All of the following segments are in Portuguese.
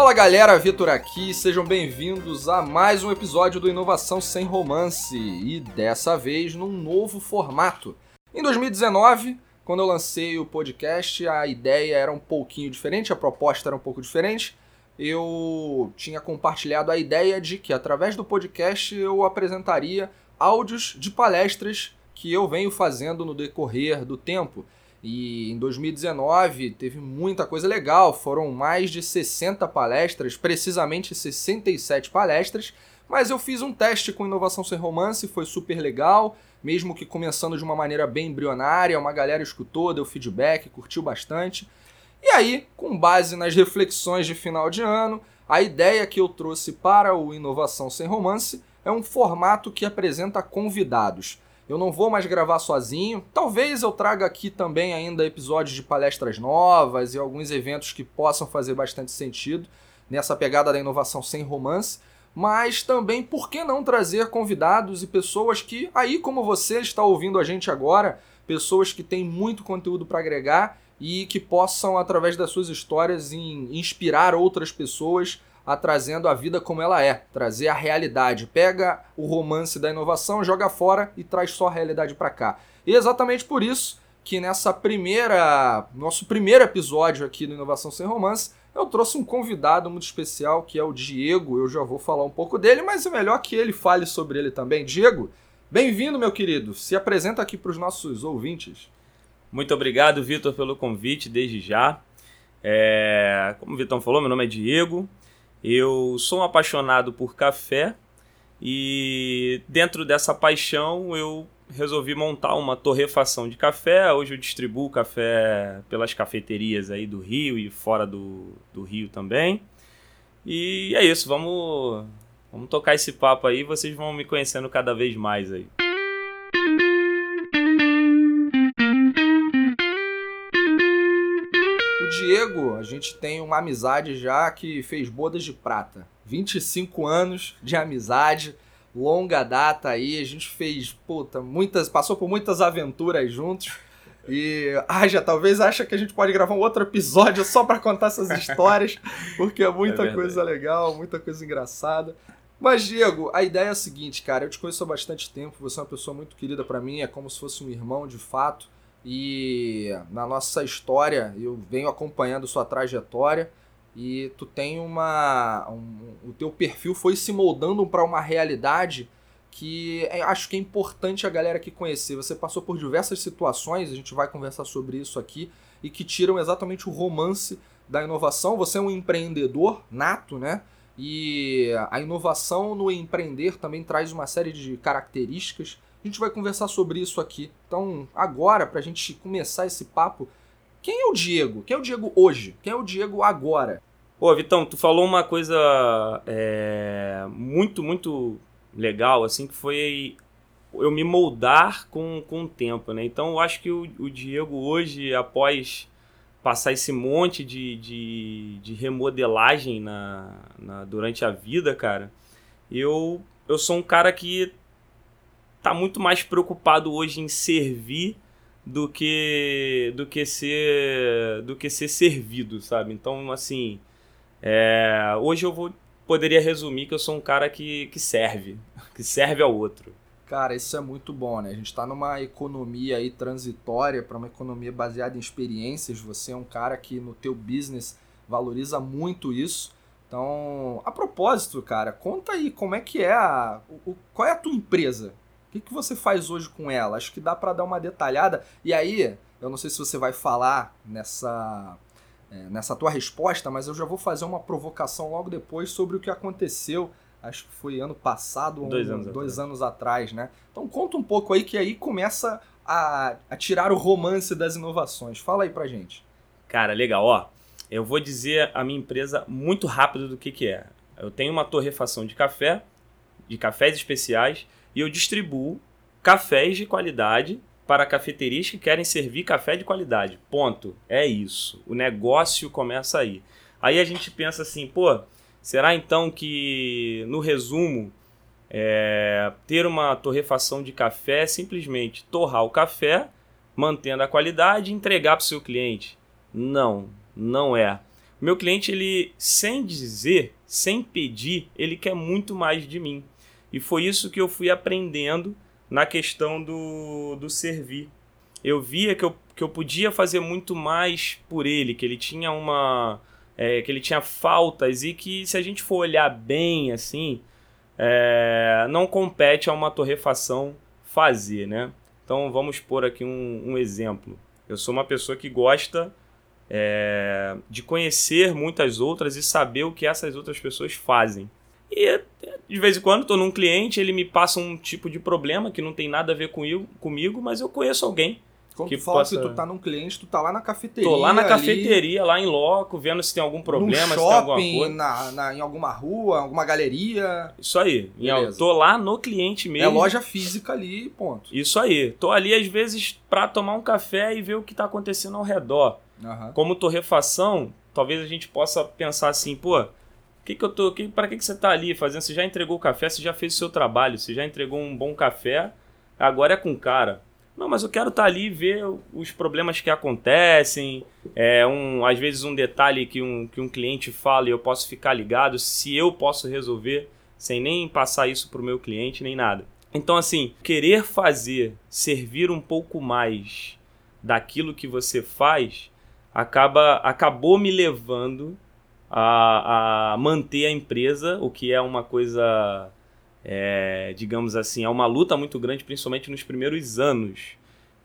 Fala galera, Vitor aqui, sejam bem-vindos a mais um episódio do Inovação Sem Romance e dessa vez num novo formato. Em 2019, quando eu lancei o podcast, a ideia era um pouquinho diferente, a proposta era um pouco diferente. Eu tinha compartilhado a ideia de que através do podcast eu apresentaria áudios de palestras que eu venho fazendo no decorrer do tempo. E em 2019 teve muita coisa legal, foram mais de 60 palestras, precisamente 67 palestras, mas eu fiz um teste com inovação sem romance, foi super legal, mesmo que começando de uma maneira bem embrionária, uma galera escutou, deu feedback, curtiu bastante. E aí, com base nas reflexões de final de ano, a ideia que eu trouxe para o Inovação Sem Romance é um formato que apresenta convidados. Eu não vou mais gravar sozinho. Talvez eu traga aqui também ainda episódios de palestras novas e alguns eventos que possam fazer bastante sentido nessa pegada da inovação sem romance. Mas também, por que não trazer convidados e pessoas que, aí como você está ouvindo a gente agora, pessoas que têm muito conteúdo para agregar e que possam, através das suas histórias, inspirar outras pessoas a trazendo a vida como ela é, trazer a realidade. Pega o romance da inovação, joga fora e traz só a realidade para cá. E é exatamente por isso que nessa primeira, nosso primeiro episódio aqui do Inovação Sem Romance, eu trouxe um convidado muito especial que é o Diego. Eu já vou falar um pouco dele, mas é melhor que ele fale sobre ele também. Diego, bem-vindo, meu querido. Se apresenta aqui para os nossos ouvintes. Muito obrigado, Vitor, pelo convite desde já. É... Como o Vitor falou, meu nome é Diego. Eu sou um apaixonado por café e dentro dessa paixão eu resolvi montar uma torrefação de café. Hoje eu distribuo café pelas cafeterias aí do Rio e fora do, do Rio também. E é isso, vamos, vamos tocar esse papo aí, vocês vão me conhecendo cada vez mais aí. Diego, a gente tem uma amizade já que fez bodas de prata. 25 anos de amizade, longa data aí, a gente fez, puta, muitas, passou por muitas aventuras juntos. E ah, já talvez acha que a gente pode gravar um outro episódio só para contar essas histórias, porque é muita é coisa legal, muita coisa engraçada. Mas Diego, a ideia é a seguinte, cara, eu te conheço há bastante tempo, você é uma pessoa muito querida para mim, é como se fosse um irmão de fato. E na nossa história, eu venho acompanhando sua trajetória e tu tem uma. Um, o teu perfil foi se moldando para uma realidade que é, acho que é importante a galera aqui conhecer. Você passou por diversas situações, a gente vai conversar sobre isso aqui, e que tiram exatamente o romance da inovação. Você é um empreendedor nato, né? E a inovação no empreender também traz uma série de características a gente vai conversar sobre isso aqui. Então, agora, para a gente começar esse papo, quem é o Diego? Quem é o Diego hoje? Quem é o Diego agora? Pô, Vitão, tu falou uma coisa é, muito, muito legal, assim, que foi eu me moldar com, com o tempo, né? Então, eu acho que o, o Diego hoje, após passar esse monte de, de, de remodelagem na, na, durante a vida, cara, eu, eu sou um cara que tá muito mais preocupado hoje em servir do que do que ser do que ser servido, sabe? Então, assim, é, hoje eu vou poderia resumir que eu sou um cara que, que serve, que serve ao outro. Cara, isso é muito bom, né? A gente está numa economia aí transitória para uma economia baseada em experiências. Você é um cara que no teu business valoriza muito isso. Então, a propósito, cara, conta aí como é que é a, o, qual é a tua empresa? O que, que você faz hoje com ela? Acho que dá para dar uma detalhada. E aí, eu não sei se você vai falar nessa, é, nessa tua resposta, mas eu já vou fazer uma provocação logo depois sobre o que aconteceu. Acho que foi ano passado, dois, um, anos, dois atrás. anos atrás, né? Então conta um pouco aí que aí começa a, a tirar o romance das inovações. Fala aí pra gente. Cara, legal. Ó, eu vou dizer a minha empresa muito rápido do que, que é. Eu tenho uma torrefação de café, de cafés especiais, e eu distribuo cafés de qualidade para cafeterias que querem servir café de qualidade. Ponto. É isso. O negócio começa aí. Aí a gente pensa assim, pô, será então que, no resumo, é, ter uma torrefação de café é simplesmente torrar o café, mantendo a qualidade e entregar para o seu cliente? Não, não é. Meu cliente, ele, sem dizer, sem pedir, ele quer muito mais de mim. E foi isso que eu fui aprendendo na questão do, do servir. Eu via que eu, que eu podia fazer muito mais por ele, que ele tinha uma. É, que ele tinha faltas e que se a gente for olhar bem assim, é, não compete a uma torrefação fazer, né? Então vamos pôr aqui um, um exemplo. Eu sou uma pessoa que gosta é, de conhecer muitas outras e saber o que essas outras pessoas fazem. E de vez em quando estou num cliente, ele me passa um tipo de problema que não tem nada a ver comigo, comigo mas eu conheço alguém. Quando que tu fala possa... que tu tá num cliente, tu tá lá na cafeteria. Tô lá na ali, cafeteria, lá em loco, vendo se tem algum problema, num se tem alguma shopping, coisa. na, na, em alguma rua, alguma galeria. Isso aí. Beleza. Tô lá no cliente É mesmo. loja física ali, ponto. Isso aí. Tô ali às vezes pra tomar um café e ver o que tá acontecendo ao redor. Aham. Como torrefação, talvez a gente possa pensar assim, pô, que que eu tô, que, para que que você tá ali fazendo? Você já entregou o café, você já fez o seu trabalho, você já entregou um bom café, agora é com o cara. Não, mas eu quero estar ali e ver os problemas que acontecem, é um, às vezes um detalhe que um, que um cliente fala e eu posso ficar ligado, se eu posso resolver sem nem passar isso para o meu cliente nem nada. Então, assim, querer fazer, servir um pouco mais daquilo que você faz, acaba, acabou me levando a, a manter a empresa, o que é uma coisa, é, digamos assim, é uma luta muito grande, principalmente nos primeiros anos.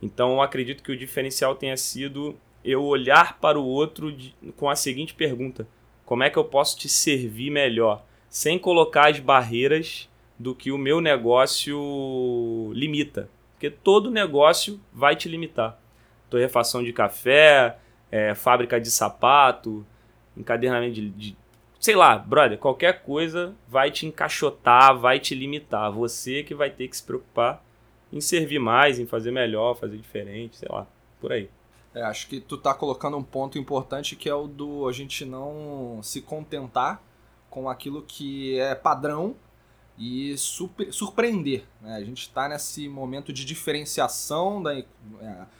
Então, acredito que o diferencial tenha sido eu olhar para o outro de- com a seguinte pergunta: como é que eu posso te servir melhor? Sem colocar as barreiras do que o meu negócio limita. Porque todo negócio vai te limitar. Torrefação de café, é, fábrica de sapato, encadernamento de, de- Sei lá, brother, qualquer coisa vai te encaixotar, vai te limitar. Você que vai ter que se preocupar em servir mais, em fazer melhor, fazer diferente, sei lá, por aí. É, acho que tu tá colocando um ponto importante que é o do a gente não se contentar com aquilo que é padrão e super- surpreender. né? A gente está nesse momento de diferenciação, da, é,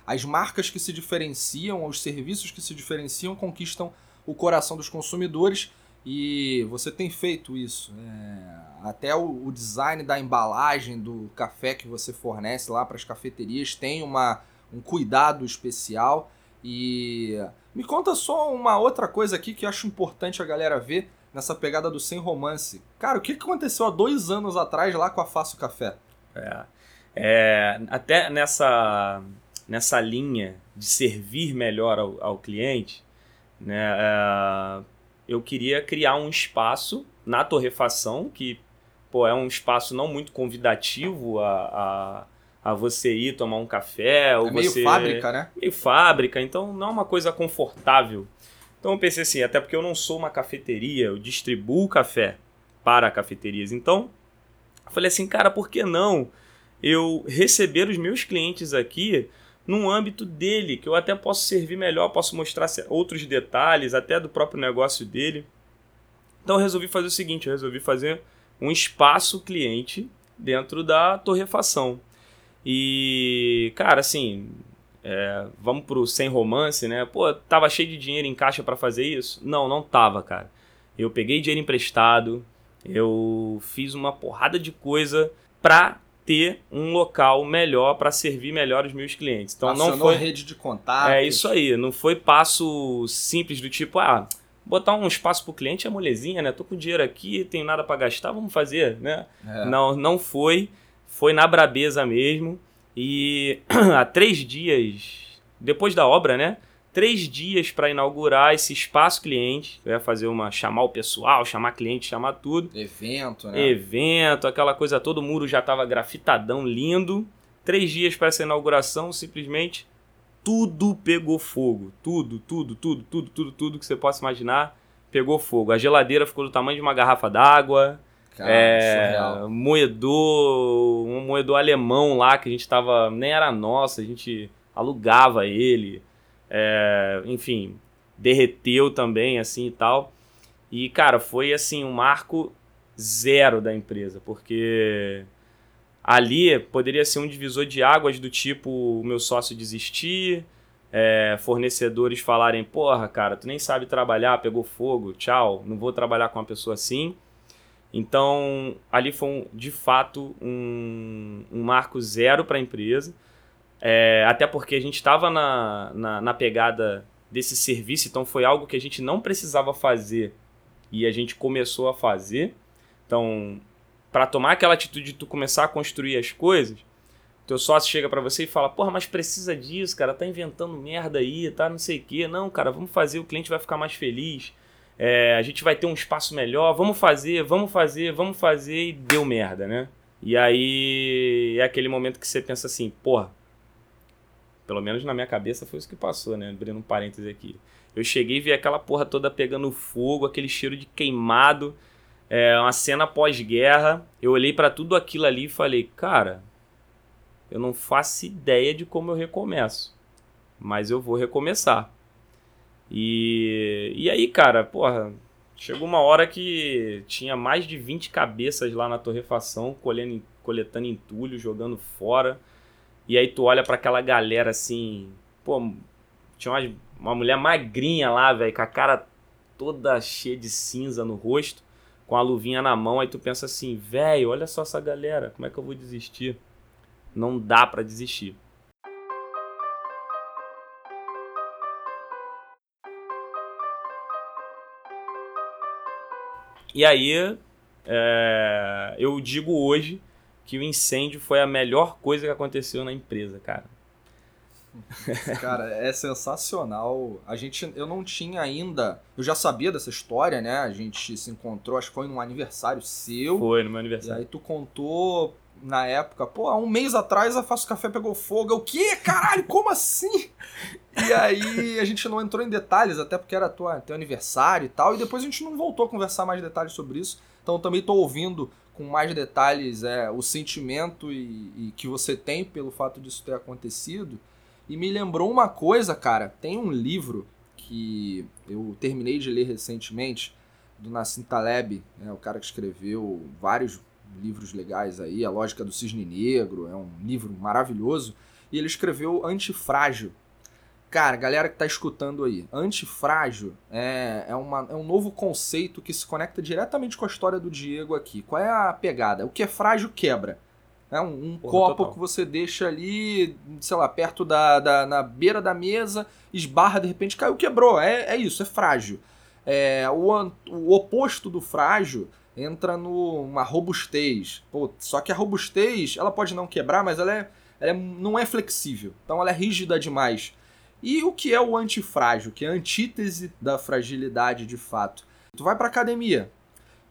as marcas que se diferenciam, os serviços que se diferenciam conquistam o coração dos consumidores e você tem feito isso. né? Até o, o design da embalagem do café que você fornece lá para as cafeterias tem uma, um cuidado especial. E me conta só uma outra coisa aqui que eu acho importante a galera ver nessa pegada do sem romance. Cara, o que aconteceu há dois anos atrás lá com a Faço Café? É, é, até nessa, nessa linha de servir melhor ao, ao cliente, né, é, eu queria criar um espaço na torrefação, que pô, é um espaço não muito convidativo a, a, a você ir tomar um café. Ou é meio você... fábrica, né? meio fábrica, então não é uma coisa confortável. Então eu pensei assim, até porque eu não sou uma cafeteria, eu distribuo café para cafeterias. Então, eu falei assim, cara, por que não eu receber os meus clientes aqui num âmbito dele, que eu até posso servir melhor, posso mostrar outros detalhes, até do próprio negócio dele. Então eu resolvi fazer o seguinte, eu resolvi fazer um espaço cliente dentro da torrefação. E, cara, assim, é, vamos pro sem romance, né? Pô, tava cheio de dinheiro em caixa pra fazer isso? Não, não tava, cara. Eu peguei dinheiro emprestado, eu fiz uma porrada de coisa pra ter um local melhor pra servir melhor os meus clientes. Então não Acionou foi rede de contatos. é isso aí, não foi passo simples do tipo, ah, botar um espaço pro cliente é molezinha, né? Tô com dinheiro aqui, tenho nada pra gastar, vamos fazer, né? É. Não, não foi. Foi na brabeza mesmo. E há três dias, depois da obra, né? Três dias para inaugurar esse espaço cliente. Eu ia fazer uma. chamar o pessoal, chamar cliente, chamar tudo. Evento, né? Evento, aquela coisa toda, o muro já tava grafitadão, lindo. Três dias para essa inauguração, simplesmente tudo pegou fogo. Tudo, tudo, tudo, tudo, tudo, tudo que você possa imaginar pegou fogo. A geladeira ficou do tamanho de uma garrafa d'água. Cara, É, moedor, um moedor alemão lá que a gente tava, nem era nosso, a gente alugava ele, é, enfim, derreteu também assim e tal. E cara, foi assim um marco zero da empresa, porque ali poderia ser um divisor de águas do tipo o meu sócio desistir, é, fornecedores falarem: porra, cara, tu nem sabe trabalhar, pegou fogo, tchau, não vou trabalhar com uma pessoa assim. Então, ali foi um, de fato um, um marco zero para a empresa. É, até porque a gente estava na, na, na, pegada desse serviço, então foi algo que a gente não precisava fazer e a gente começou a fazer. Então, para tomar aquela atitude de tu começar a construir as coisas, teu sócio chega para você e fala: Porra, mas precisa disso, cara, tá inventando merda aí, tá não sei o quê. Não, cara, vamos fazer, o cliente vai ficar mais feliz. É, a gente vai ter um espaço melhor, vamos fazer, vamos fazer, vamos fazer, e deu merda, né? E aí é aquele momento que você pensa assim, porra, pelo menos na minha cabeça foi isso que passou, né? Abrindo um parêntese aqui. Eu cheguei e vi aquela porra toda pegando fogo, aquele cheiro de queimado, é, uma cena pós-guerra. Eu olhei para tudo aquilo ali e falei, cara, eu não faço ideia de como eu recomeço, mas eu vou recomeçar. E, e aí, cara, porra, chegou uma hora que tinha mais de 20 cabeças lá na torrefação, colhendo, coletando entulho, jogando fora. E aí tu olha para aquela galera assim, pô, tinha uma, uma mulher magrinha lá, velho, com a cara toda cheia de cinza no rosto, com a luvinha na mão, aí tu pensa assim, velho, olha só essa galera, como é que eu vou desistir? Não dá para desistir. E aí, é, eu digo hoje que o incêndio foi a melhor coisa que aconteceu na empresa, cara. Cara, é sensacional. A gente, eu não tinha ainda, eu já sabia dessa história, né? A gente se encontrou, acho que foi num aniversário seu. Foi no meu aniversário. E aí tu contou na época, pô, há um mês atrás a Faço Café pegou fogo. Eu, o quê? Caralho, como assim? E aí a gente não entrou em detalhes, até porque era tua, teu aniversário e tal, e depois a gente não voltou a conversar mais detalhes sobre isso. Então também tô ouvindo com mais detalhes é, o sentimento e, e, que você tem pelo fato disso ter acontecido. E me lembrou uma coisa, cara. Tem um livro que eu terminei de ler recentemente, do Nassim Taleb, né, o cara que escreveu vários livros legais aí, A Lógica do Cisne Negro, é um livro maravilhoso. E ele escreveu Antifrágil, Cara, galera que tá escutando aí, antifrágil é, é, uma, é um novo conceito que se conecta diretamente com a história do Diego aqui. Qual é a pegada? O que é frágil quebra. É um, um Porra, copo total. que você deixa ali, sei lá, perto da, da. na beira da mesa, esbarra, de repente caiu, quebrou. É, é isso, é frágil. É, o, o oposto do frágil entra numa robustez. Pô, só que a robustez, ela pode não quebrar, mas ela, é, ela é, não é flexível. Então ela é rígida demais. E o que é o antifrágil, que é a antítese da fragilidade de fato? Tu vai para academia.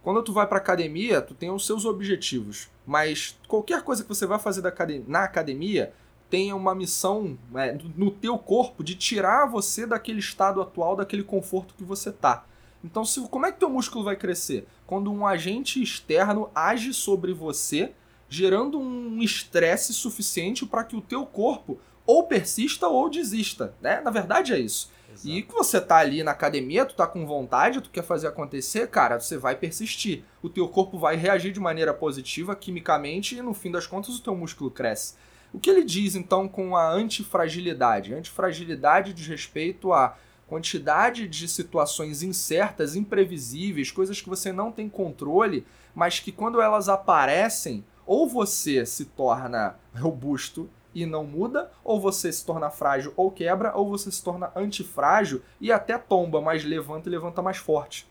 Quando tu vai para academia, tu tem os seus objetivos, mas qualquer coisa que você vai fazer na academia tem uma missão é, no teu corpo de tirar você daquele estado atual, daquele conforto que você tá. Então, se, como é que teu músculo vai crescer? Quando um agente externo age sobre você, gerando um estresse suficiente para que o teu corpo ou persista ou desista, né? Na verdade é isso. Exato. E que você tá ali na academia, tu tá com vontade, tu quer fazer acontecer, cara, você vai persistir. O teu corpo vai reagir de maneira positiva, quimicamente, e no fim das contas o teu músculo cresce. O que ele diz então com a antifragilidade? Antifragilidade diz respeito à quantidade de situações incertas, imprevisíveis, coisas que você não tem controle, mas que quando elas aparecem, ou você se torna robusto e não muda, ou você se torna frágil ou quebra, ou você se torna antifrágil e até tomba, mas levanta e levanta mais forte.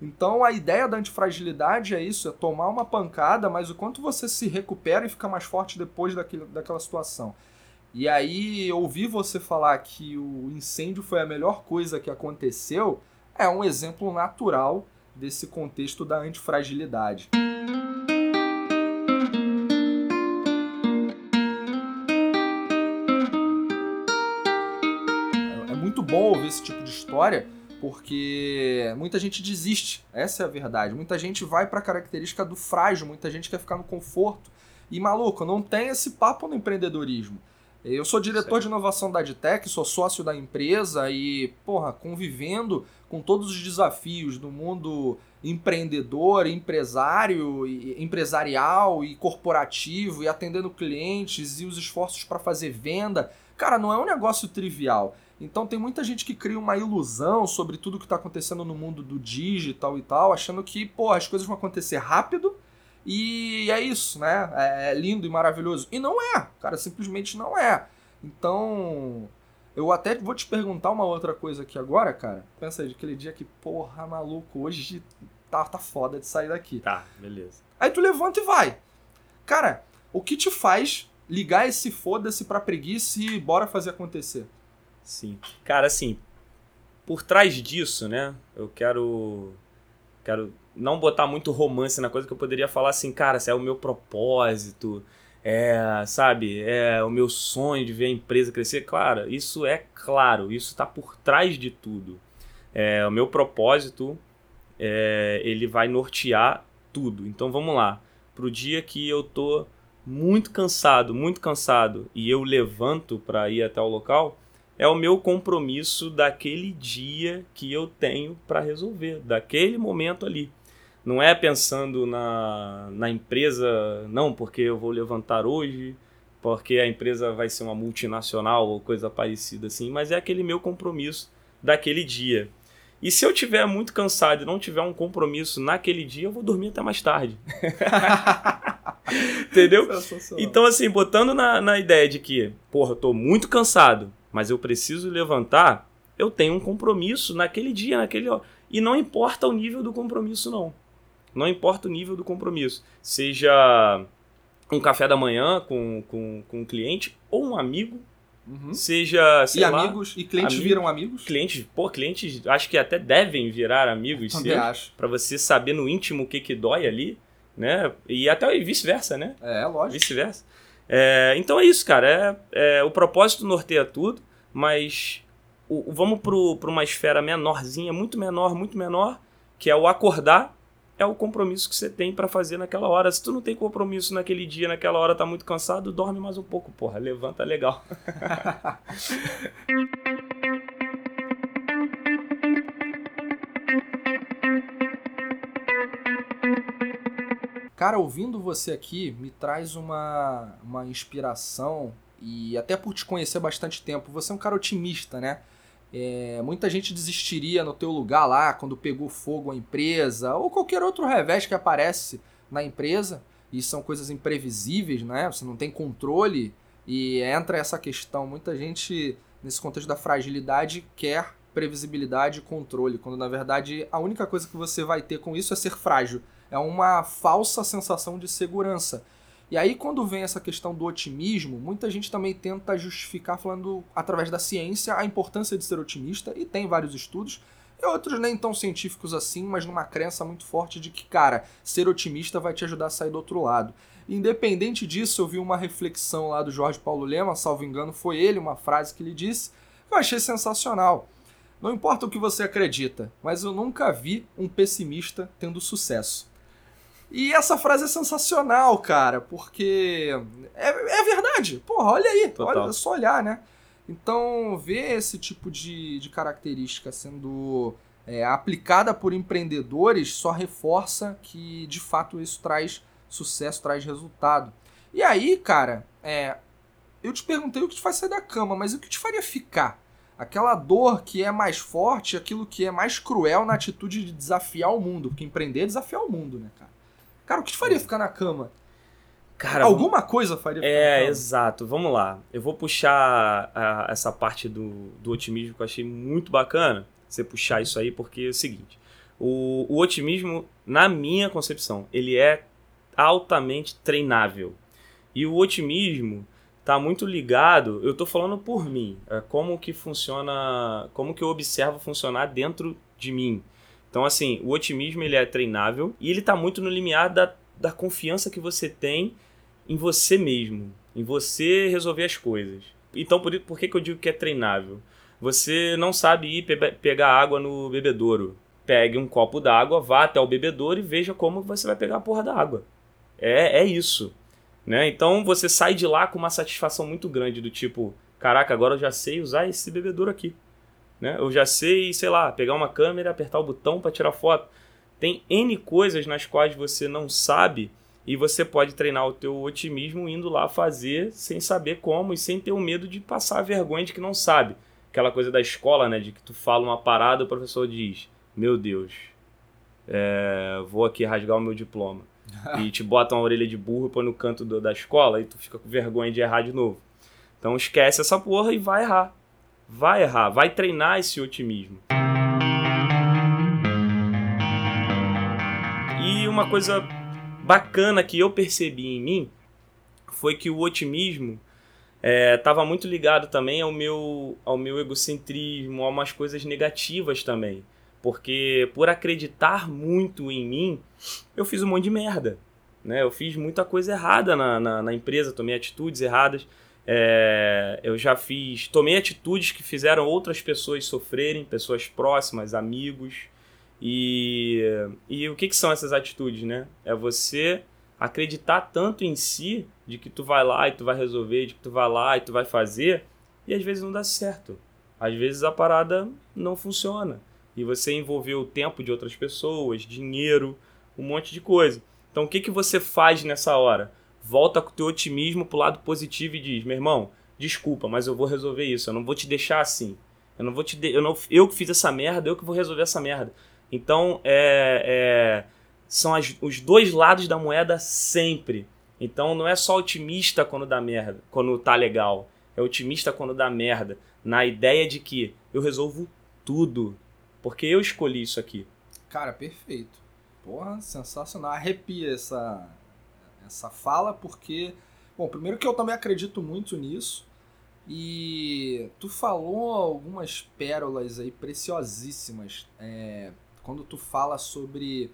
Então a ideia da antifragilidade é isso, é tomar uma pancada, mas o quanto você se recupera e fica mais forte depois daquele, daquela situação. E aí, ouvir você falar que o incêndio foi a melhor coisa que aconteceu é um exemplo natural desse contexto da antifragilidade. Ouvir esse tipo de história, porque muita gente desiste. Essa é a verdade. Muita gente vai para a característica do frágil, muita gente quer ficar no conforto. E maluco, não tem esse papo no empreendedorismo. Eu sou diretor certo. de inovação da Adtech, sou sócio da empresa e, porra, convivendo com todos os desafios do mundo empreendedor, empresário, empresarial e corporativo e atendendo clientes e os esforços para fazer venda, cara, não é um negócio trivial. Então tem muita gente que cria uma ilusão sobre tudo que está acontecendo no mundo do digital e tal, achando que, pô, as coisas vão acontecer rápido e é isso, né? É, é lindo e maravilhoso. E não é, cara, simplesmente não é. Então, eu até vou te perguntar uma outra coisa aqui agora, cara. Pensa aí, aquele dia que, porra, maluco, hoje tá, tá foda de sair daqui. Tá, beleza. Aí tu levanta e vai. Cara, o que te faz ligar esse foda-se pra preguiça e bora fazer acontecer? Sim. Cara, assim, por trás disso, né, eu quero quero não botar muito romance na coisa que eu poderia falar assim, cara, se é o meu propósito, é, sabe, é o meu sonho de ver a empresa crescer. Claro, isso é claro, isso está por trás de tudo. É, o meu propósito, é, ele vai nortear tudo. Então vamos lá, pro dia que eu tô muito cansado, muito cansado, e eu levanto para ir até o local, é o meu compromisso daquele dia que eu tenho para resolver, daquele momento ali. Não é pensando na, na empresa, não, porque eu vou levantar hoje, porque a empresa vai ser uma multinacional ou coisa parecida assim, mas é aquele meu compromisso daquele dia. E se eu tiver muito cansado e não tiver um compromisso naquele dia, eu vou dormir até mais tarde. Entendeu? Então, assim, botando na, na ideia de que, porra, eu tô muito cansado, mas eu preciso levantar, eu tenho um compromisso naquele dia, naquele. E não importa o nível do compromisso, não. Não importa o nível do compromisso. Seja um café da manhã com, com, com um cliente ou um amigo. Uhum. Seja, sei e lá, amigos, e clientes amigos, viram amigos? Clientes, pô, clientes acho que até devem virar amigos Também acho. Pra você saber no íntimo o que que dói ali, né? E até vice-versa, né? É, lógico. Vice-versa. É, então é isso, cara. É, é, o propósito norteia tudo, mas o, vamos para uma esfera menorzinha, muito menor, muito menor, que é o acordar é o compromisso que você tem para fazer naquela hora. Se tu não tem compromisso naquele dia, naquela hora, tá muito cansado, dorme mais um pouco, porra, levanta legal. Cara, ouvindo você aqui, me traz uma, uma inspiração e até por te conhecer bastante tempo, você é um cara otimista, né? É, muita gente desistiria no teu lugar lá quando pegou fogo a empresa ou qualquer outro revés que aparece na empresa e são coisas imprevisíveis, né? Você não tem controle e entra essa questão. Muita gente nesse contexto da fragilidade quer previsibilidade e controle, quando na verdade a única coisa que você vai ter com isso é ser frágil. É uma falsa sensação de segurança. E aí, quando vem essa questão do otimismo, muita gente também tenta justificar, falando através da ciência, a importância de ser otimista, e tem vários estudos, e outros nem tão científicos assim, mas numa crença muito forte de que, cara, ser otimista vai te ajudar a sair do outro lado. Independente disso, eu vi uma reflexão lá do Jorge Paulo Lema, salvo engano, foi ele, uma frase que ele disse, que eu achei sensacional. Não importa o que você acredita, mas eu nunca vi um pessimista tendo sucesso. E essa frase é sensacional, cara, porque é, é verdade. Porra, olha aí, Total. olha, é só olhar, né? Então, ver esse tipo de, de característica sendo é, aplicada por empreendedores só reforça que, de fato, isso traz sucesso, traz resultado. E aí, cara, é, eu te perguntei o que te faz sair da cama, mas o que te faria ficar? Aquela dor que é mais forte, aquilo que é mais cruel na atitude de desafiar o mundo. Porque empreender é desafiar o mundo, né, cara? Cara, o que te faria ficar na cama? Cara, Alguma coisa faria ficar É, na cama. exato. Vamos lá. Eu vou puxar a, essa parte do, do otimismo que eu achei muito bacana. Você puxar isso aí, porque é o seguinte. O, o otimismo, na minha concepção, ele é altamente treinável. E o otimismo está muito ligado, eu estou falando por mim, é como que funciona, como que eu observo funcionar dentro de mim. Então, assim, o otimismo ele é treinável e ele está muito no limiar da, da confiança que você tem em você mesmo, em você resolver as coisas. Então, por, por que, que eu digo que é treinável? Você não sabe ir pe pegar água no bebedouro. Pegue um copo d'água, vá até o bebedouro e veja como você vai pegar a porra da água. É, é isso. Né? Então você sai de lá com uma satisfação muito grande do tipo, caraca, agora eu já sei usar esse bebedouro aqui. Né? Eu já sei, sei lá, pegar uma câmera, apertar o botão para tirar foto. Tem N coisas nas quais você não sabe e você pode treinar o teu otimismo indo lá fazer sem saber como e sem ter o medo de passar vergonha de que não sabe. Aquela coisa da escola, né? De que tu fala uma parada o professor diz, meu Deus, é, vou aqui rasgar o meu diploma. e te bota uma orelha de burro e põe no canto do, da escola e tu fica com vergonha de errar de novo. Então esquece essa porra e vai errar. Vai errar, vai treinar esse otimismo. E uma coisa bacana que eu percebi em mim foi que o otimismo estava é, muito ligado também ao meu, ao meu egocentrismo, a umas coisas negativas também. Porque por acreditar muito em mim, eu fiz um monte de merda. Né? Eu fiz muita coisa errada na, na, na empresa, tomei atitudes erradas. É, eu já fiz, tomei atitudes que fizeram outras pessoas sofrerem, pessoas próximas, amigos. E, e o que, que são essas atitudes, né? É você acreditar tanto em si, de que tu vai lá e tu vai resolver, de que tu vai lá e tu vai fazer, e às vezes não dá certo. Às vezes a parada não funciona. E você envolveu o tempo de outras pessoas, dinheiro, um monte de coisa. Então o que, que você faz nessa hora? Volta com o teu otimismo pro lado positivo e diz: meu irmão, desculpa, mas eu vou resolver isso. Eu não vou te deixar assim. Eu não vou te. De... Eu, não... eu que fiz essa merda, eu que vou resolver essa merda. Então, é, é... são as... os dois lados da moeda sempre. Então, não é só otimista quando dá merda, quando tá legal. É otimista quando dá merda. Na ideia de que eu resolvo tudo. Porque eu escolhi isso aqui. Cara, perfeito. Porra, sensacional. Arrepia essa, essa fala, porque, bom, primeiro que eu também acredito muito nisso. E tu falou algumas pérolas aí preciosíssimas é, quando tu fala sobre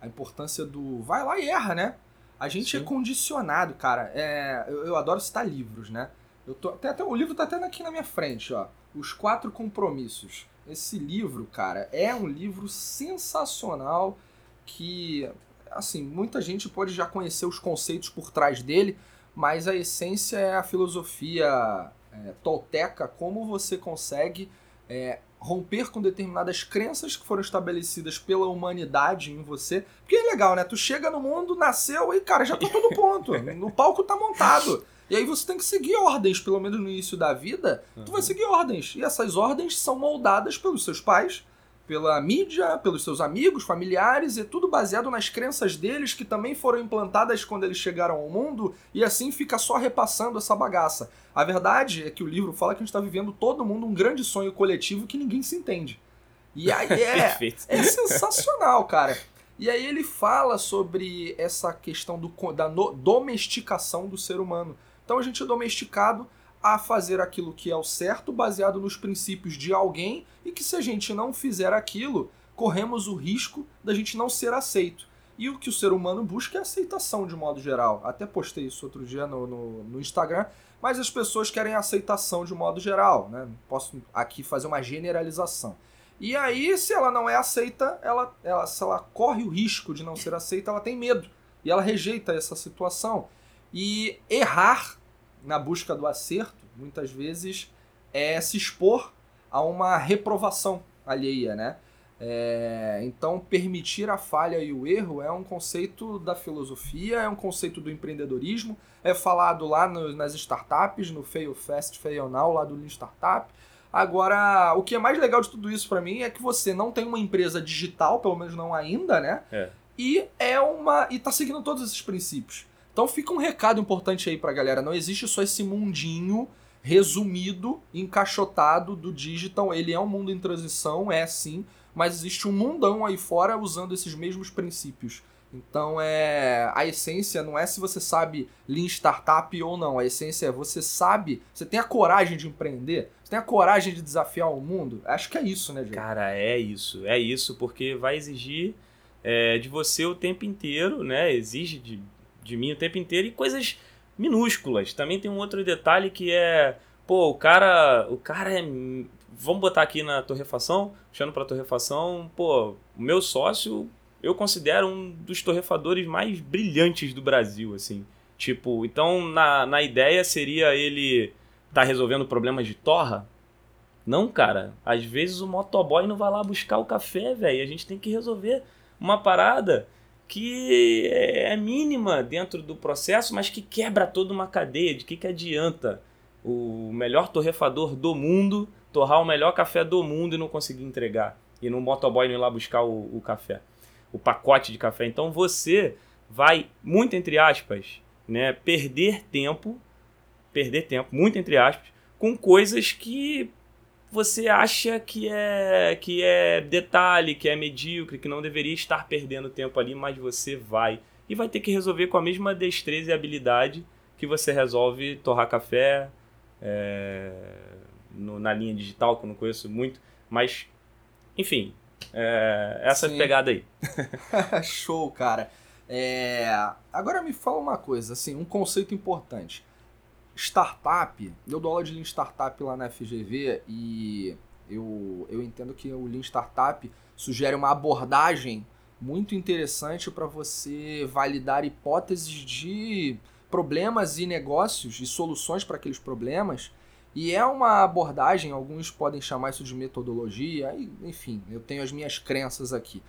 a importância do vai lá e erra, né? A gente é Sim. é condicionado, cara. É, eu, eu, adoro citar livros, né? Eu tô, até, até, o livro tá até aqui na minha frente, ó. Os Quatro Compromissos. Esse livro, cara, é um livro sensacional que assim, muita gente pode já conhecer os conceitos por trás dele, mas a essência é a filosofia é, tolteca, como você consegue é, romper com determinadas crenças que foram estabelecidas pela humanidade em você. Porque é legal, né? Tu chega no mundo, nasceu e, cara, já tá tudo pronto. o palco tá montado. E aí você tem que seguir ordens, pelo menos no início da vida, tu vai seguir ordens. E essas ordens são moldadas pelos seus pais, pela mídia, pelos seus amigos, familiares, e tudo baseado nas crenças deles que também foram implantadas quando eles chegaram ao mundo, e assim fica só repassando essa bagaça. A verdade é que o livro fala que a gente está vivendo todo mundo um grande sonho coletivo que ninguém se entende. E aí é, é sensacional, cara. E aí ele fala sobre essa questão do, da no, domesticação do ser humano. Então a gente é domesticado a fazer aquilo que é o certo, baseado nos princípios de alguém, e que se a gente não fizer aquilo, corremos o risco da gente não ser aceito. E o que o ser humano busca é aceitação de modo geral. Até postei isso outro dia no, no, no Instagram, mas as pessoas querem aceitação de modo geral. Né? Posso aqui fazer uma generalização. E aí, se ela não é aceita, ela, ela, se ela corre o risco de não ser aceita, ela tem medo. E ela rejeita essa situação. E errar na busca do acerto, muitas vezes, é se expor a uma reprovação alheia, né? É, então, permitir a falha e o erro é um conceito da filosofia, é um conceito do empreendedorismo, é falado lá no, nas startups, no Fail Fast, Fail Now, lá do Lean Startup. Agora, o que é mais legal de tudo isso para mim é que você não tem uma empresa digital, pelo menos não ainda, né? É. E é uma e tá seguindo todos esses princípios. Então fica um recado importante aí pra galera. Não existe só esse mundinho resumido, encaixotado do digital. Ele é um mundo em transição, é sim, mas existe um mundão aí fora usando esses mesmos princípios. Então é a essência não é se você sabe Lean Startup ou não. A essência é você sabe, você tem a coragem de empreender, você tem a coragem de desafiar o mundo. Acho que é isso, né, gente? Cara, é isso, é isso, porque vai exigir é, de você o tempo inteiro, né? Exige de de mim o tempo inteiro e coisas minúsculas. Também tem um outro detalhe que é, pô, o cara, o cara é vamos botar aqui na torrefação, puxando para torrefação, pô, o meu sócio eu considero um dos torrefadores mais brilhantes do Brasil, assim. Tipo, então na, na ideia seria ele tá resolvendo problemas de torra? Não, cara. Às vezes o motoboy não vai lá buscar o café, velho. A gente tem que resolver uma parada que é mínima dentro do processo, mas que quebra toda uma cadeia. De que, que adianta o melhor torrefador do mundo torrar o melhor café do mundo e não conseguir entregar? E no motoboy não ir lá buscar o, o café, o pacote de café. Então você vai, muito entre aspas, né, perder tempo, perder tempo, muito entre aspas, com coisas que você acha que é que é detalhe, que é medíocre, que não deveria estar perdendo tempo ali, mas você vai e vai ter que resolver com a mesma destreza e habilidade que você resolve torrar café é, no, na linha digital, que eu não conheço muito, mas enfim, é, essa Sim. pegada aí. Show, cara. É... Agora me fala uma coisa, assim, um conceito importante. Startup, eu dou aula de Lean Startup lá na FGV e eu, eu entendo que o Lean Startup sugere uma abordagem muito interessante para você validar hipóteses de problemas e negócios e soluções para aqueles problemas. E é uma abordagem, alguns podem chamar isso de metodologia, enfim, eu tenho as minhas crenças aqui.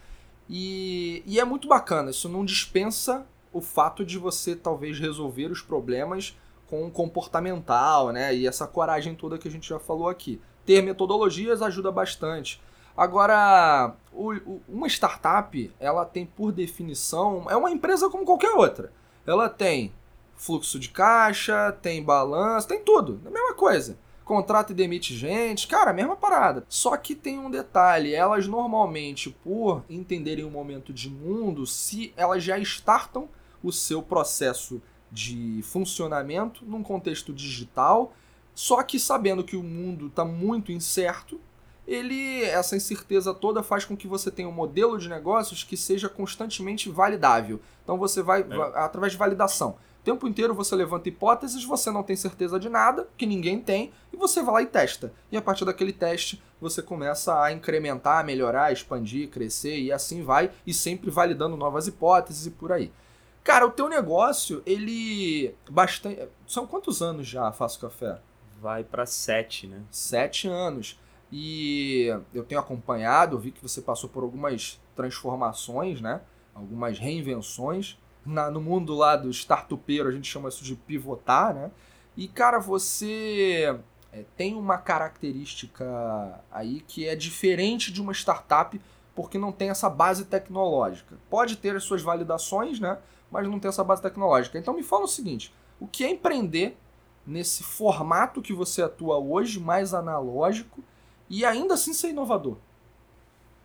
E, e é muito bacana, isso não dispensa o fato de você talvez resolver os problemas com comportamental, né? E essa coragem toda que a gente já falou aqui. Ter metodologias ajuda bastante. Agora, o, o, uma startup, ela tem por definição, é uma empresa como qualquer outra. Ela tem fluxo de caixa, tem balanço, tem tudo, é a mesma coisa contrata e demite gente, cara, mesma parada. Só que tem um detalhe, elas normalmente, por entenderem o momento de mundo, se elas já startam o seu processo de funcionamento num contexto digital, só que sabendo que o mundo está muito incerto, ele essa incerteza toda faz com que você tenha um modelo de negócios que seja constantemente validável. Então você vai é. através de validação tempo inteiro você levanta hipóteses, você não tem certeza de nada, que ninguém tem, e você vai lá e testa. E a partir daquele teste, você começa a incrementar, melhorar, expandir, crescer e assim vai, e sempre validando novas hipóteses e por aí. Cara, o teu negócio, ele. bastante. São quantos anos já faço café? Vai para sete, né? Sete anos. E eu tenho acompanhado, vi que você passou por algumas transformações, né? Algumas reinvenções na, no mundo lá do startupeiro, a gente chama isso de pivotar, né? E, cara, você é, tem uma característica aí que é diferente de uma startup porque não tem essa base tecnológica. Pode ter as suas validações, né? Mas não tem essa base tecnológica. Então me fala o seguinte: o que é empreender nesse formato que você atua hoje, mais analógico, e ainda assim ser inovador?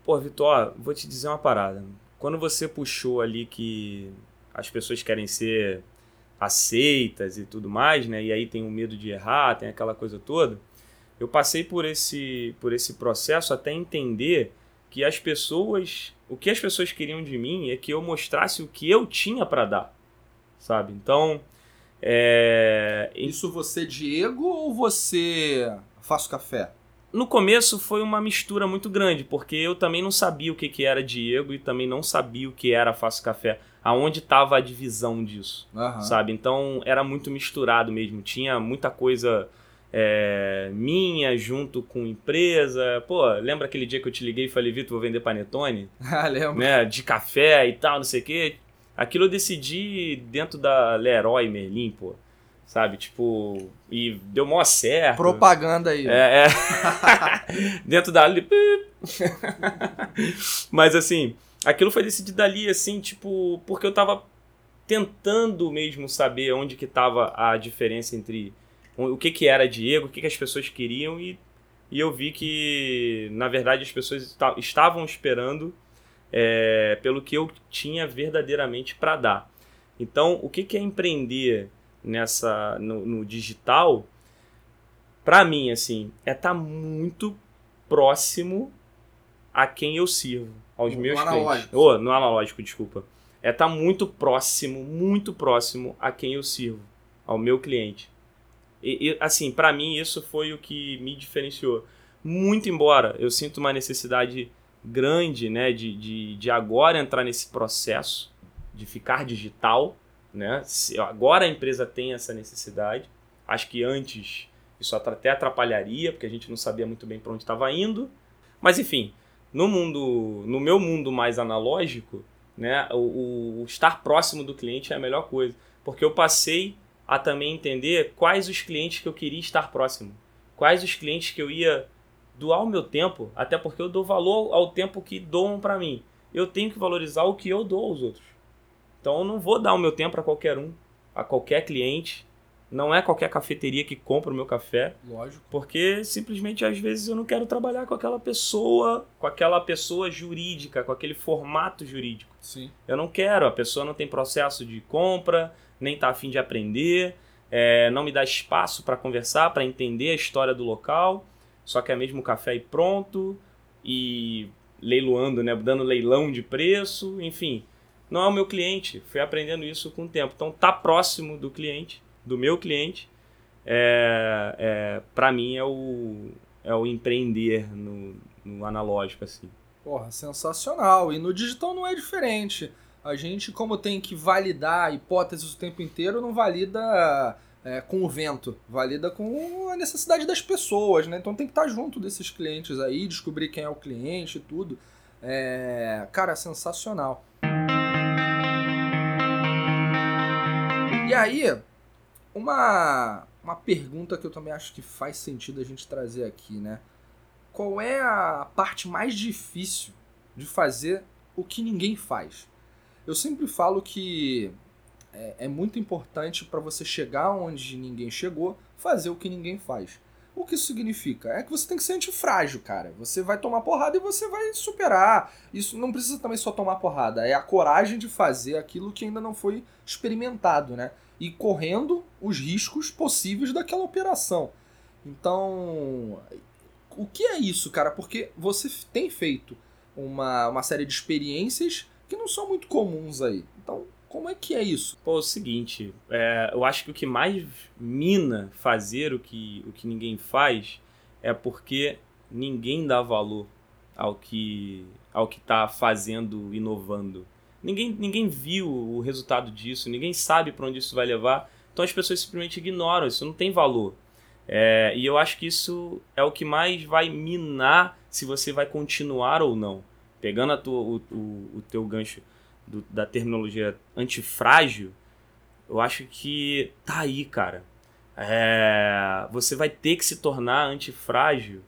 Pô, Vitor, vou te dizer uma parada. Quando você puxou ali que as pessoas querem ser aceitas e tudo mais, né? E aí tem o medo de errar, tem aquela coisa toda. Eu passei por esse por esse processo até entender que as pessoas, o que as pessoas queriam de mim é que eu mostrasse o que eu tinha para dar, sabe? Então, é... isso você Diego ou você faço café? No começo foi uma mistura muito grande, porque eu também não sabia o que, que era Diego e também não sabia o que era Faço Café aonde estava a divisão disso, uhum. sabe? Então era muito misturado mesmo, tinha muita coisa é, minha junto com empresa. Pô, lembra aquele dia que eu te liguei e falei, Vitor, vou vender panetone? Ah, lembro. Né? De café e tal, não sei o quê. Aquilo eu decidi dentro da Leroy Merlin, pô. Sabe, tipo, e deu mó certo. Propaganda aí. É, é. dentro da. Mas assim, aquilo foi decidido ali, assim, tipo, porque eu tava tentando mesmo saber onde que tava a diferença entre o que que era Diego, o que que as pessoas queriam e, e eu vi que, na verdade, as pessoas estavam esperando é, pelo que eu tinha verdadeiramente para dar. Então, o que que é empreender nessa no, no digital? Para mim, assim, é estar tá muito próximo a quem eu sirvo aos no meus clientes. Oh, no analógico, desculpa. É estar tá muito próximo, muito próximo a quem eu sirvo, ao meu cliente. E, e assim, para mim isso foi o que me diferenciou. Muito embora eu sinto uma necessidade grande, né, de, de, de agora entrar nesse processo de ficar digital, né? Se, agora a empresa tem essa necessidade. Acho que antes isso até atrapalharia, porque a gente não sabia muito bem para onde estava indo. Mas enfim, no mundo, no meu mundo mais analógico, né, o, o, estar próximo do cliente é a melhor coisa, porque eu passei a também entender quais os clientes que eu queria estar próximo, quais os clientes que eu ia doar o meu tempo, até porque eu dou valor ao tempo que doam para mim. Eu tenho que valorizar o que eu dou aos outros. Então eu não vou dar o meu tempo para qualquer um, a qualquer cliente. Não é qualquer cafeteria que compra o meu café. Lógico. Porque simplesmente às vezes eu não quero trabalhar com aquela pessoa, com aquela pessoa jurídica, com aquele formato jurídico. Sim. Eu não quero, a pessoa não tem processo de compra, nem tá afim de aprender, é, não me dá espaço para conversar, para entender a história do local, só quer mesmo o café e pronto, e leiloando, né, dando leilão de preço, enfim não é o meu cliente. Fui aprendendo isso com o tempo. Então, tá próximo do cliente, do meu cliente, é, é para mim é o, é o empreender no, no analógico, assim. Porra, sensacional. E no digital não é diferente. A gente, como tem que validar hipóteses o tempo inteiro, não valida é, com o vento, valida com a necessidade das pessoas, né? Então tem que estar junto desses clientes aí, descobrir quem é o cliente e tudo. É, cara, sensacional. E aí, uma, uma pergunta que eu também acho que faz sentido a gente trazer aqui, né? Qual é a parte mais difícil de fazer o que ninguém faz? Eu sempre falo que é, é muito importante para você chegar onde ninguém chegou, fazer o que ninguém faz. O que isso significa? É que você tem que ser antifrágil, cara. Você vai tomar porrada e você vai superar. Isso não precisa também só tomar porrada, é a coragem de fazer aquilo que ainda não foi experimentado, né? E correndo os riscos possíveis daquela operação. Então, o que é isso, cara? Porque você tem feito uma, uma série de experiências que não são muito comuns aí. Então, como é que é isso? Pô, é o seguinte, é, eu acho que o que mais mina fazer o que, o que ninguém faz é porque ninguém dá valor ao que ao que está fazendo, inovando. Ninguém, ninguém viu o resultado disso, ninguém sabe para onde isso vai levar, então as pessoas simplesmente ignoram, isso não tem valor. É, e eu acho que isso é o que mais vai minar se você vai continuar ou não. Pegando a tua, o, o, o teu gancho do, da terminologia antifrágil, eu acho que tá aí, cara. É, você vai ter que se tornar antifrágil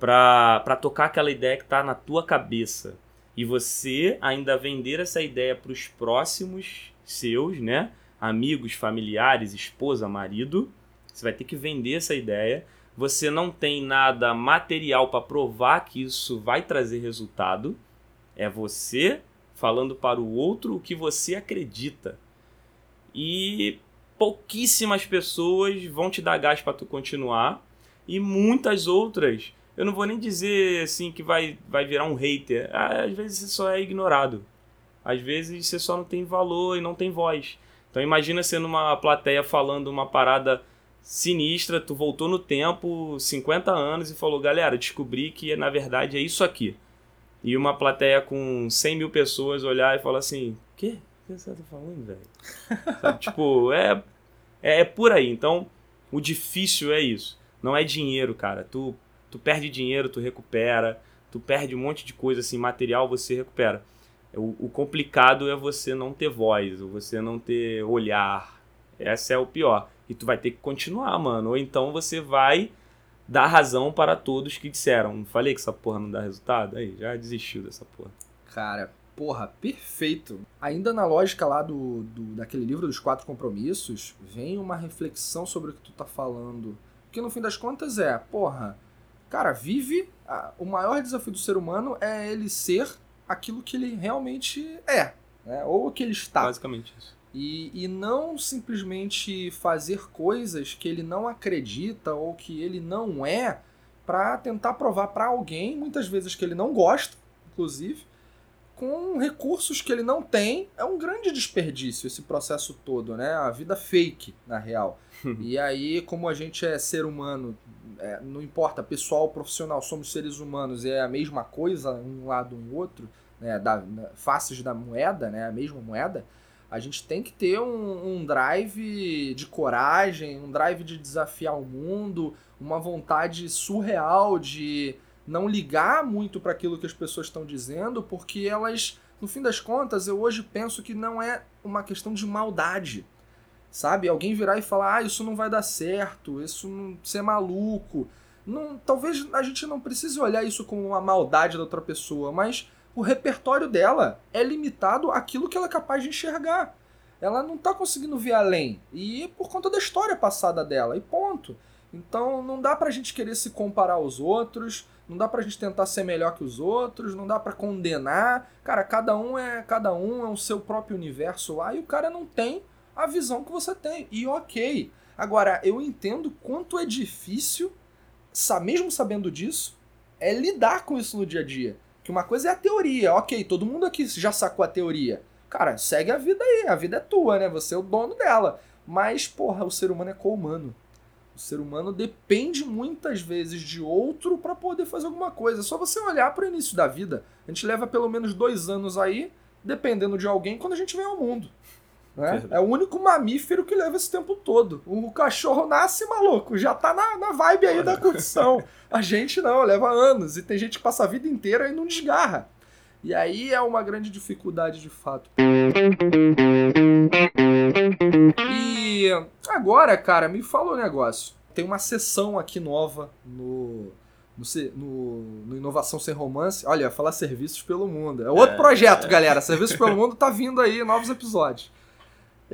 para tocar aquela ideia que tá na tua cabeça. E você ainda vender essa ideia para os próximos seus, né? Amigos, familiares, esposa, marido. Você vai ter que vender essa ideia. Você não tem nada material para provar que isso vai trazer resultado. É você falando para o outro o que você acredita. E pouquíssimas pessoas vão te dar gás para tu continuar e muitas outras, eu não vou nem dizer assim que vai vai virar um hater. Às vezes você só é ignorado. Às vezes você só não tem valor e não tem voz. Então imagina você numa plateia falando uma parada sinistra, tu voltou no tempo, 50 anos e falou, galera, descobri que na verdade é isso aqui e uma plateia com 100 mil pessoas olhar e falar assim: Quê? O que você tá falando, velho? tipo, é, é, é por aí. Então, o difícil é isso. Não é dinheiro, cara. Tu, tu perde dinheiro, tu recupera. Tu perde um monte de coisa assim, material, você recupera. O, o complicado é você não ter voz, ou você não ter olhar. Essa é o pior. E tu vai ter que continuar, mano. Ou então você vai dar razão para todos que disseram. Não falei que essa porra não dá resultado? Aí, já desistiu dessa porra. Cara, porra, perfeito. Ainda na lógica lá do, do daquele livro dos quatro compromissos, vem uma reflexão sobre o que tu tá falando. Que no fim das contas é, porra, cara, vive. o maior desafio do ser humano é ele ser aquilo que ele realmente é, né? Ou que ele está. Basicamente isso. E, e não simplesmente fazer coisas que ele não acredita ou que ele não é para tentar provar para alguém, muitas vezes que ele não gosta, inclusive, com recursos que ele não tem. É um grande desperdício esse processo todo, né? A vida fake, na real. e aí, como a gente é ser humano, é, não importa, pessoal, profissional, somos seres humanos, é a mesma coisa, um lado um outro, né? Da, faces da moeda, né? A mesma moeda A gente tem que ter um, um drive de coragem, um drive de desafiar o mundo, uma vontade surreal de não ligar muito para aquilo que as pessoas estão dizendo, porque elas, no fim das contas, eu hoje penso que não é uma questão de maldade. Sabe? Alguém virar e falar: "Ah, isso não vai dar certo, isso não, você é maluco". Não, talvez a gente não precise olhar isso como uma maldade da outra pessoa, mas o repertório dela é limitado àquilo que ela é capaz de enxergar. Ela não está conseguindo ver além. E por conta da história passada dela, e ponto. Então não dá pra gente querer se comparar aos outros, não dá pra gente tentar ser melhor que os outros, não dá pra condenar. Cara, cada um é cada um é o seu próprio universo lá e o cara não tem a visão que você tem. E ok. Agora, eu entendo quanto é difícil, mesmo sabendo disso, é lidar com isso no dia a dia. Que uma coisa é a teoria, ok, todo mundo aqui já sacou a teoria. Cara, segue a vida aí, a vida é tua, né? Você é o dono dela. Mas, porra, o ser humano é co-humano. O ser humano depende muitas vezes de outro para poder fazer alguma coisa. É só você olhar para o início da vida. A gente leva pelo menos dois anos aí, dependendo de alguém, quando a gente vem ao mundo. Né? É o único mamífero que leva esse tempo todo. O cachorro nasce maluco, já tá na, na vibe aí da curtição. A gente não, leva anos. E tem gente que passa a vida inteira e não desgarra. E aí é uma grande dificuldade de fato. E agora, cara, me fala um negócio. Tem uma sessão aqui nova no, no, no, no, Inovação Sem Romance. Olha, falar serviços pelo mundo. É outro é, projeto, é. galera. Serviços pelo mundo tá vindo aí, novos episódios.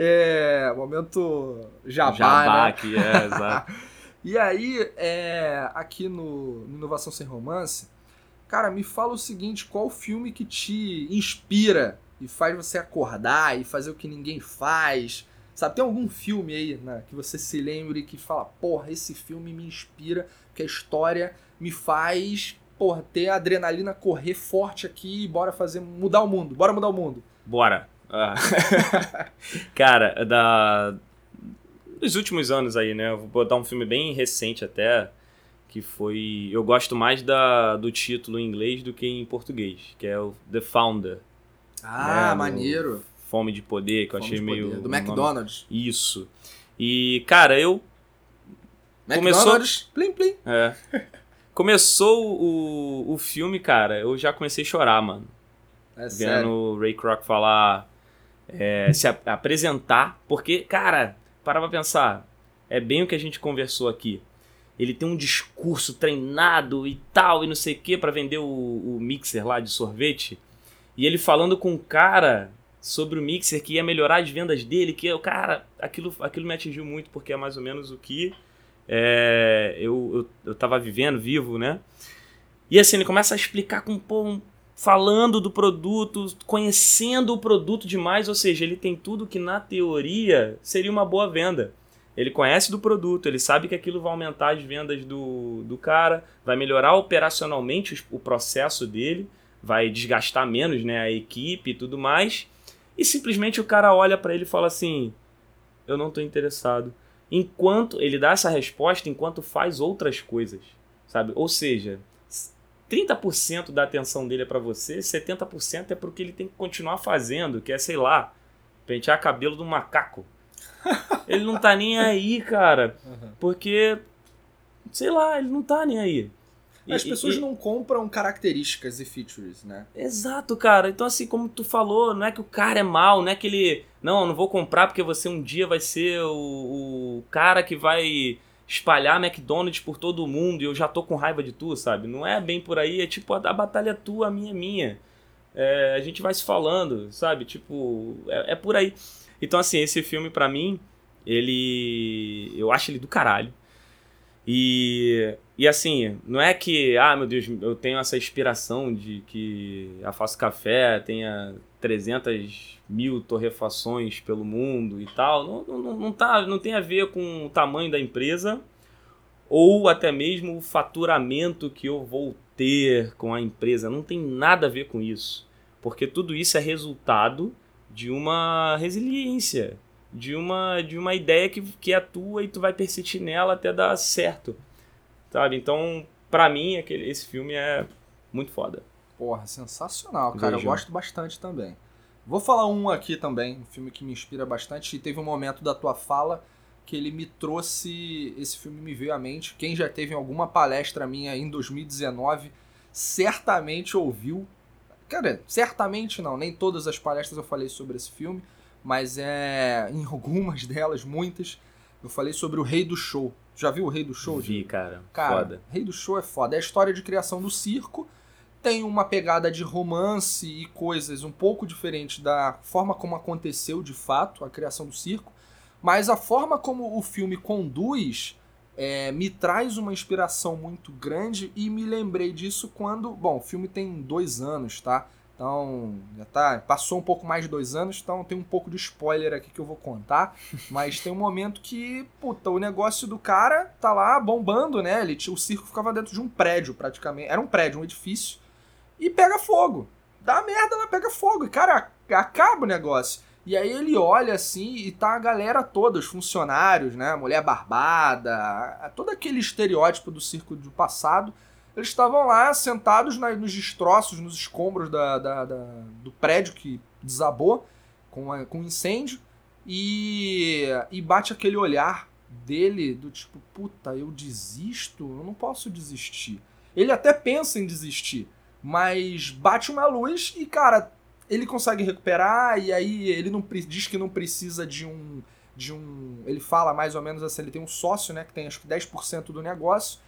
É. Momento jabá, jabá né? aqui, é, exato. e aí, é, aqui no, no Inovação Sem Romance, cara, me fala o seguinte: qual filme que te inspira e faz você acordar e fazer o que ninguém faz? Sabe, tem algum filme aí né, que você se lembre que fala, porra, esse filme me inspira, que a história me faz, porra, ter a adrenalina correr forte aqui e bora fazer, mudar o mundo, bora mudar o mundo. Bora. Ah. Cara, da dos últimos anos aí, né? Vou botar um filme bem recente até, que foi. Eu gosto mais da, do título em inglês do que em português, que é o The Founder. Ah, né? maneiro. Fome de Poder, que Fome eu achei meio. Do McDonald's. Nome... Isso. E, cara, eu. McDonald's, começou... plim plim. É. Começou o, o filme, cara, eu já comecei a chorar, mano. É Vendo sério? o Ray Kroc falar. É, se ap apresentar, porque, cara, para pra pensar, é bem o que a gente conversou aqui. Ele tem um discurso treinado e tal, e não sei o que, para vender o, o mixer lá de sorvete. E ele falando com o cara sobre o mixer que ia melhorar as vendas dele, que o cara, aquilo, aquilo me atingiu muito porque é mais ou menos o que é, eu, eu, eu tava vivendo, vivo, né? E assim, ele começa a explicar com pô, falando do produto, conhecendo o produto demais, ou seja, ele tem tudo que na teoria seria uma boa venda. Ele conhece do produto, ele sabe que aquilo vai aumentar as vendas do, do cara, vai melhorar operacionalmente o processo dele, vai desgastar menos né, a equipe e tudo mais. E simplesmente o cara olha para ele e fala assim: Eu não estou interessado. Enquanto ele dá essa resposta enquanto faz outras coisas, sabe? Ou seja, 30% da atenção dele é para você, 70% é para o que ele tem que continuar fazendo, que é, sei lá, pentear cabelo do macaco. ele não tá nem aí, cara. Porque, sei lá, ele não tá nem aí. As pessoas e, não compram características e features, né? Exato, cara. Então, assim, como tu falou, não é que o cara é mal, não é que ele. Não, eu não vou comprar porque você um dia vai ser o, o cara que vai espalhar McDonald's por todo mundo e eu já tô com raiva de tu, sabe? Não é bem por aí, é tipo, a, a batalha é tua, a minha é minha. É, a gente vai se falando, sabe? Tipo, é, é por aí. Então, assim, esse filme para mim, ele. Eu acho ele do caralho. E, e assim, não é que, ah, meu Deus, eu tenho essa inspiração de que a Faço Café tenha 300 mil torrefações pelo mundo e tal. Não, não, não, tá, não tem a ver com o tamanho da empresa ou até mesmo o faturamento que eu vou ter com a empresa. Não tem nada a ver com isso. Porque tudo isso é resultado de uma resiliência, de uma, de uma ideia que, que é tua e tu vai persistir nela até dar certo. Sabe? Então, para mim, aquele, esse filme é muito foda. Porra, sensacional, cara. Eu gosto bastante também. Vou falar um aqui também, um filme que me inspira bastante. E teve um momento da tua fala que ele me trouxe. Esse filme me veio à mente. Quem já teve em alguma palestra minha em 2019 certamente ouviu. Cara, certamente não, nem todas as palestras eu falei sobre esse filme, mas é em algumas delas, muitas, eu falei sobre o Rei do Show. Já viu o Rei do Show? Vi, cara. Cara, Foda. Rei do Show é foda. É a história de criação do circo. Tem uma pegada de romance e coisas um pouco diferente da forma como aconteceu de fato a criação do circo. Mas a forma como o filme conduz é, me traz uma inspiração muito grande e me lembrei disso quando. Bom, o filme tem dois anos, tá? Então, já tá. Passou um pouco mais de dois anos, então tem um pouco de spoiler aqui que eu vou contar. Mas tem um momento que, puta, o negócio do cara tá lá bombando, né? Ele, o circo ficava dentro de um prédio, praticamente. Era um prédio, um edifício. E pega fogo. Dá merda, ela pega fogo. E, cara, acaba o negócio. E aí ele olha assim e tá a galera toda, os funcionários, né? Mulher barbada, todo aquele estereótipo do circo do passado eles estavam lá sentados na, nos destroços, nos escombros da, da, da, do prédio que desabou com, a, com incêndio e, e bate aquele olhar dele do tipo, puta, eu desisto? Eu não posso desistir. Ele até pensa em desistir, mas bate uma luz e, cara, ele consegue recuperar e aí ele não diz que não precisa de um de um, ele fala mais ou menos assim, ele tem um sócio, né, que tem acho que 10% do negócio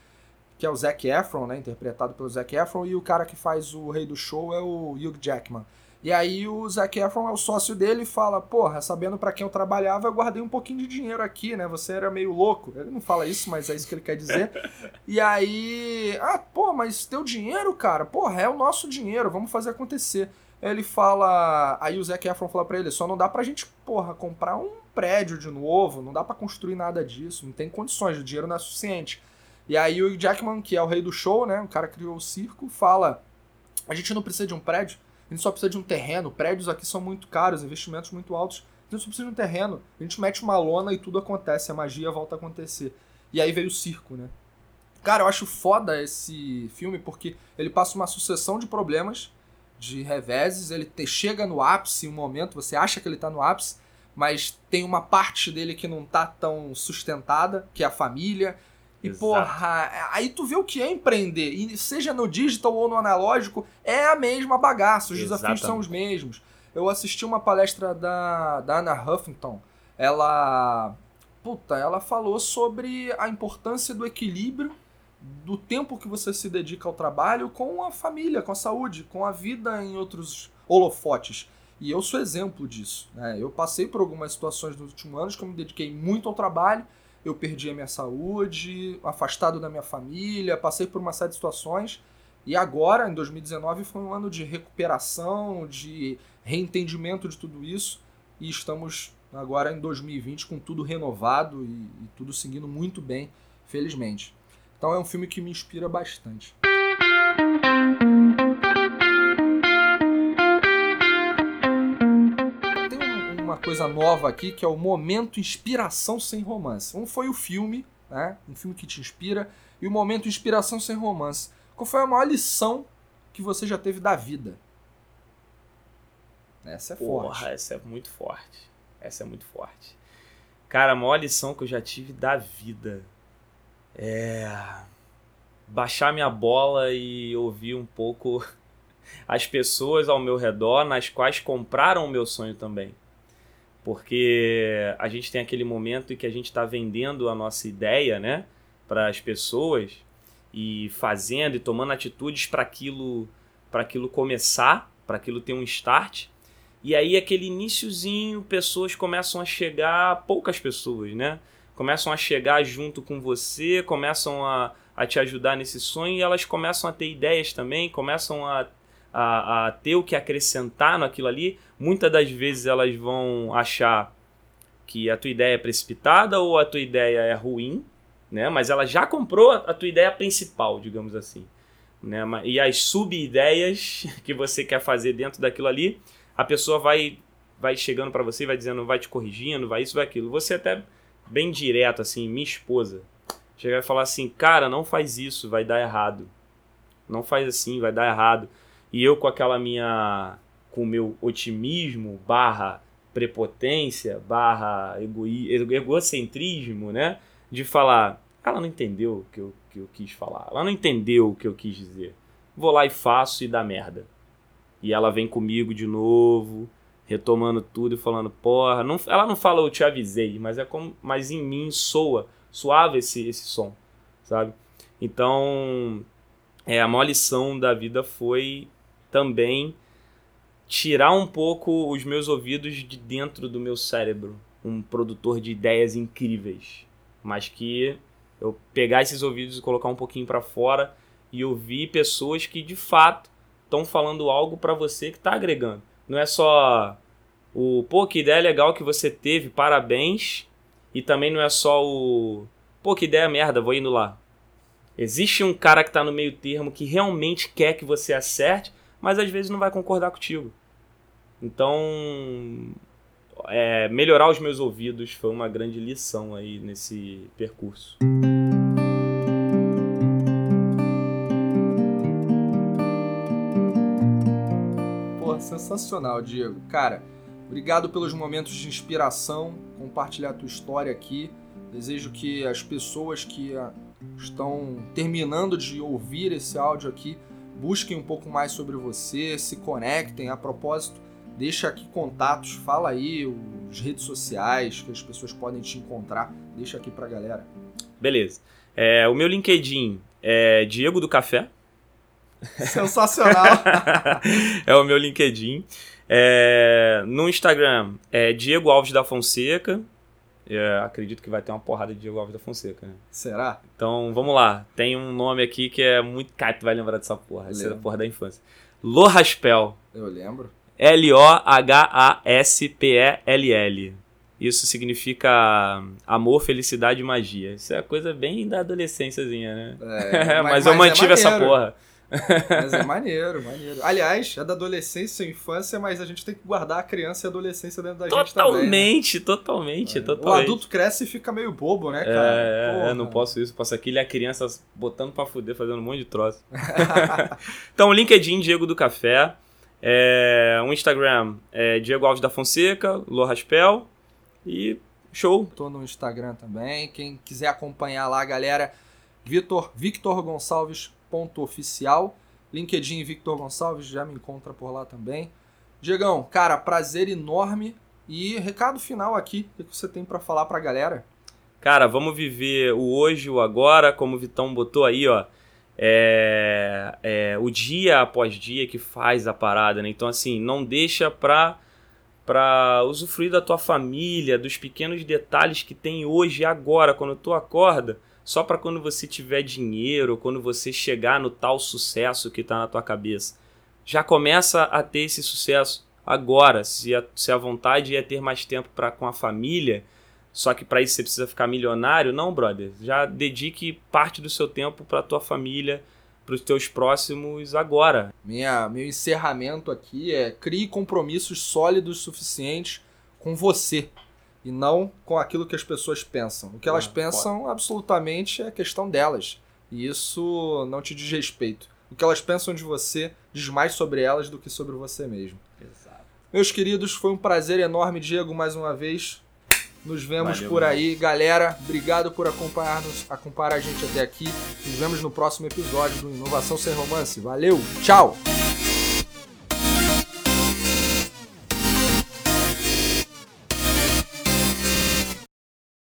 que é o Zac Efron, né, interpretado pelo Zac Efron, e o cara que faz o rei do show é o Hugh Jackman. E aí o Zac Efron é o sócio dele e fala, porra, sabendo para quem eu trabalhava, eu guardei um pouquinho de dinheiro aqui, né? Você era meio louco. Ele não fala isso, mas é isso que ele quer dizer. e aí, ah, pô, mas teu dinheiro, cara, porra, é o nosso dinheiro, vamos fazer acontecer. Ele fala, aí o Zac Efron fala para ele, só não dá pra gente, porra, comprar um prédio de novo, não dá para construir nada disso, não tem condições, o dinheiro não é suficiente. E aí o Jackman, que é o rei do show, né? O cara criou o circo, fala: a gente não precisa de um prédio, a gente só precisa de um terreno. Prédios aqui são muito caros, investimentos muito altos. A gente só precisa de um terreno. A gente mete uma lona e tudo acontece, a magia volta a acontecer. E aí veio o circo, né? Cara, eu acho foda esse filme porque ele passa uma sucessão de problemas, de reveses. Ele te, chega no ápice um momento, você acha que ele tá no ápice, mas tem uma parte dele que não tá tão sustentada, que é a família. E, Exato. porra, aí tu vê o que é empreender. E seja no digital ou no analógico, é a mesma bagaça. Os Exatamente. desafios são os mesmos. Eu assisti uma palestra da, da Anna Huffington. Ela. Puta, ela falou sobre a importância do equilíbrio do tempo que você se dedica ao trabalho com a família, com a saúde, com a vida em outros holofotes. E eu sou exemplo disso. Né? Eu passei por algumas situações nos últimos anos que eu me dediquei muito ao trabalho eu perdi a minha saúde, afastado da minha família, passei por uma série de situações. E agora, em 2019, foi um ano de recuperação, de reentendimento de tudo isso. E estamos agora em 2020 com tudo renovado e, e tudo seguindo muito bem, felizmente. Então é um filme que me inspira bastante. Coisa nova aqui, que é o momento inspiração sem romance. Um foi o filme, né? Um filme que te inspira, e o momento inspiração sem romance. Qual foi a maior lição que você já teve da vida? Essa é Porra, forte. essa é muito forte. Essa é muito forte. Cara, a maior lição que eu já tive da vida é baixar minha bola e ouvir um pouco as pessoas ao meu redor nas quais compraram o meu sonho também porque a gente tem aquele momento em que a gente está vendendo a nossa ideia né, para as pessoas e fazendo e tomando atitudes para aquilo, aquilo começar, para aquilo ter um start. E aí aquele iníciozinho, pessoas começam a chegar, poucas pessoas, né? Começam a chegar junto com você, começam a, a te ajudar nesse sonho e elas começam a ter ideias também, começam a a, a ter o que acrescentar naquilo ali, muitas das vezes elas vão achar que a tua ideia é precipitada ou a tua ideia é ruim, né? Mas ela já comprou a tua ideia principal, digamos assim. Né? E as sub-ideias que você quer fazer dentro daquilo ali, a pessoa vai vai chegando para você, vai dizendo, vai te corrigindo, vai isso, vai aquilo. Você até bem direto assim, minha esposa, chega e falar assim, cara, não faz isso, vai dar errado. Não faz assim, vai dar errado. E eu com aquela minha com o meu otimismo barra prepotência barra egoi, egocentrismo, né? De falar, ela não entendeu o que eu, que eu quis falar, ela não entendeu o que eu quis dizer. Vou lá e faço e dá merda. E ela vem comigo de novo, retomando tudo e falando, porra, não, ela não fala eu te avisei, mas é como, mas em mim soa suave esse, esse som, sabe? Então, é, a maior lição da vida foi também tirar um pouco os meus ouvidos de dentro do meu cérebro, um produtor de ideias incríveis, mas que eu pegar esses ouvidos e colocar um pouquinho para fora e ouvir pessoas que de fato estão falando algo para você que está agregando. Não é só o pô, que ideia legal que você teve, parabéns, e também não é só o pô, que ideia merda, vou indo lá. Existe um cara que está no meio termo que realmente quer que você acerte, mas às vezes não vai concordar contigo. Então, é, melhorar os meus ouvidos foi uma grande lição aí nesse percurso. Pô, sensacional, Diego. Cara, obrigado pelos momentos de inspiração, compartilhar a tua história aqui. Desejo que as pessoas que estão terminando de ouvir esse áudio aqui, busquem um pouco mais sobre você, se conectem. A propósito, deixa aqui contatos, fala aí as redes sociais que as pessoas podem te encontrar. Deixa aqui pra galera. Beleza. É, o meu LinkedIn é Diego do Café. Sensacional! é o meu LinkedIn. É, no Instagram é Diego Alves da Fonseca. É, acredito que vai ter uma porrada de Diego Alves da Fonseca, né? Será? Então, vamos lá. Tem um nome aqui que é muito... Cara, tu vai lembrar dessa porra. Essa é a porra da infância. Lohaspel. Eu lembro. L-O-H-A-S-P-E-L-L. Isso significa amor, felicidade e magia. Isso é coisa bem da adolescênciazinha, né? É, mas, mas, eu é mantive é essa porra. Mas é maneiro, maneiro. Aliás, é da adolescência e infância, mas a gente tem que guardar a criança e a adolescência dentro da totalmente, gente também. Né? Totalmente, é. totalmente. O adulto cresce e fica meio bobo, né, cara? É, é não posso isso. Posso aqui a criança botando pra fuder, fazendo um monte de troço. então, o LinkedIn Diego do Café. É, um Instagram é Diego Alves da Fonseca, Lohaspel. E show. Tô no Instagram também. Quem quiser acompanhar lá, galera, Vitor, Victor Gonçalves oficial. LinkedIn Victor Gonçalves já me encontra por lá também. Diegão, cara, prazer enorme. E recado final aqui, o que você tem para falar pra galera? Cara, vamos viver o hoje, o agora, como o Vitão botou aí, ó. É, é, o dia após dia que faz a parada, né? Então, assim, não deixa pra, pra usufruir da tua família, dos pequenos detalhes que tem hoje agora, quando tu acorda só para quando você tiver dinheiro, quando você chegar no tal sucesso que está na tua cabeça. Já começa a ter esse sucesso agora. Se a, se a vontade é ter mais tempo para com a família, só que para isso você precisa ficar milionário, não, brother. Já dedique parte do seu tempo para tua família, para os teus próximos agora. Minha, meu encerramento aqui é crie compromissos sólidos suficientes com você e não com aquilo que as pessoas pensam. O que elas ah, pensam pode. absolutamente é questão delas. E isso não te diz respeito. O que elas pensam de você diz mais sobre elas do que sobre você mesmo. Exato. Meus queridos, foi um prazer enorme, Diego, mais uma vez. Nos vemos Valeu, por aí. Galera, obrigado por acompanhar-nos, acompanhar a gente até aqui. Nos vemos no próximo episódio do Inovação Sem Romance. Valeu, tchau!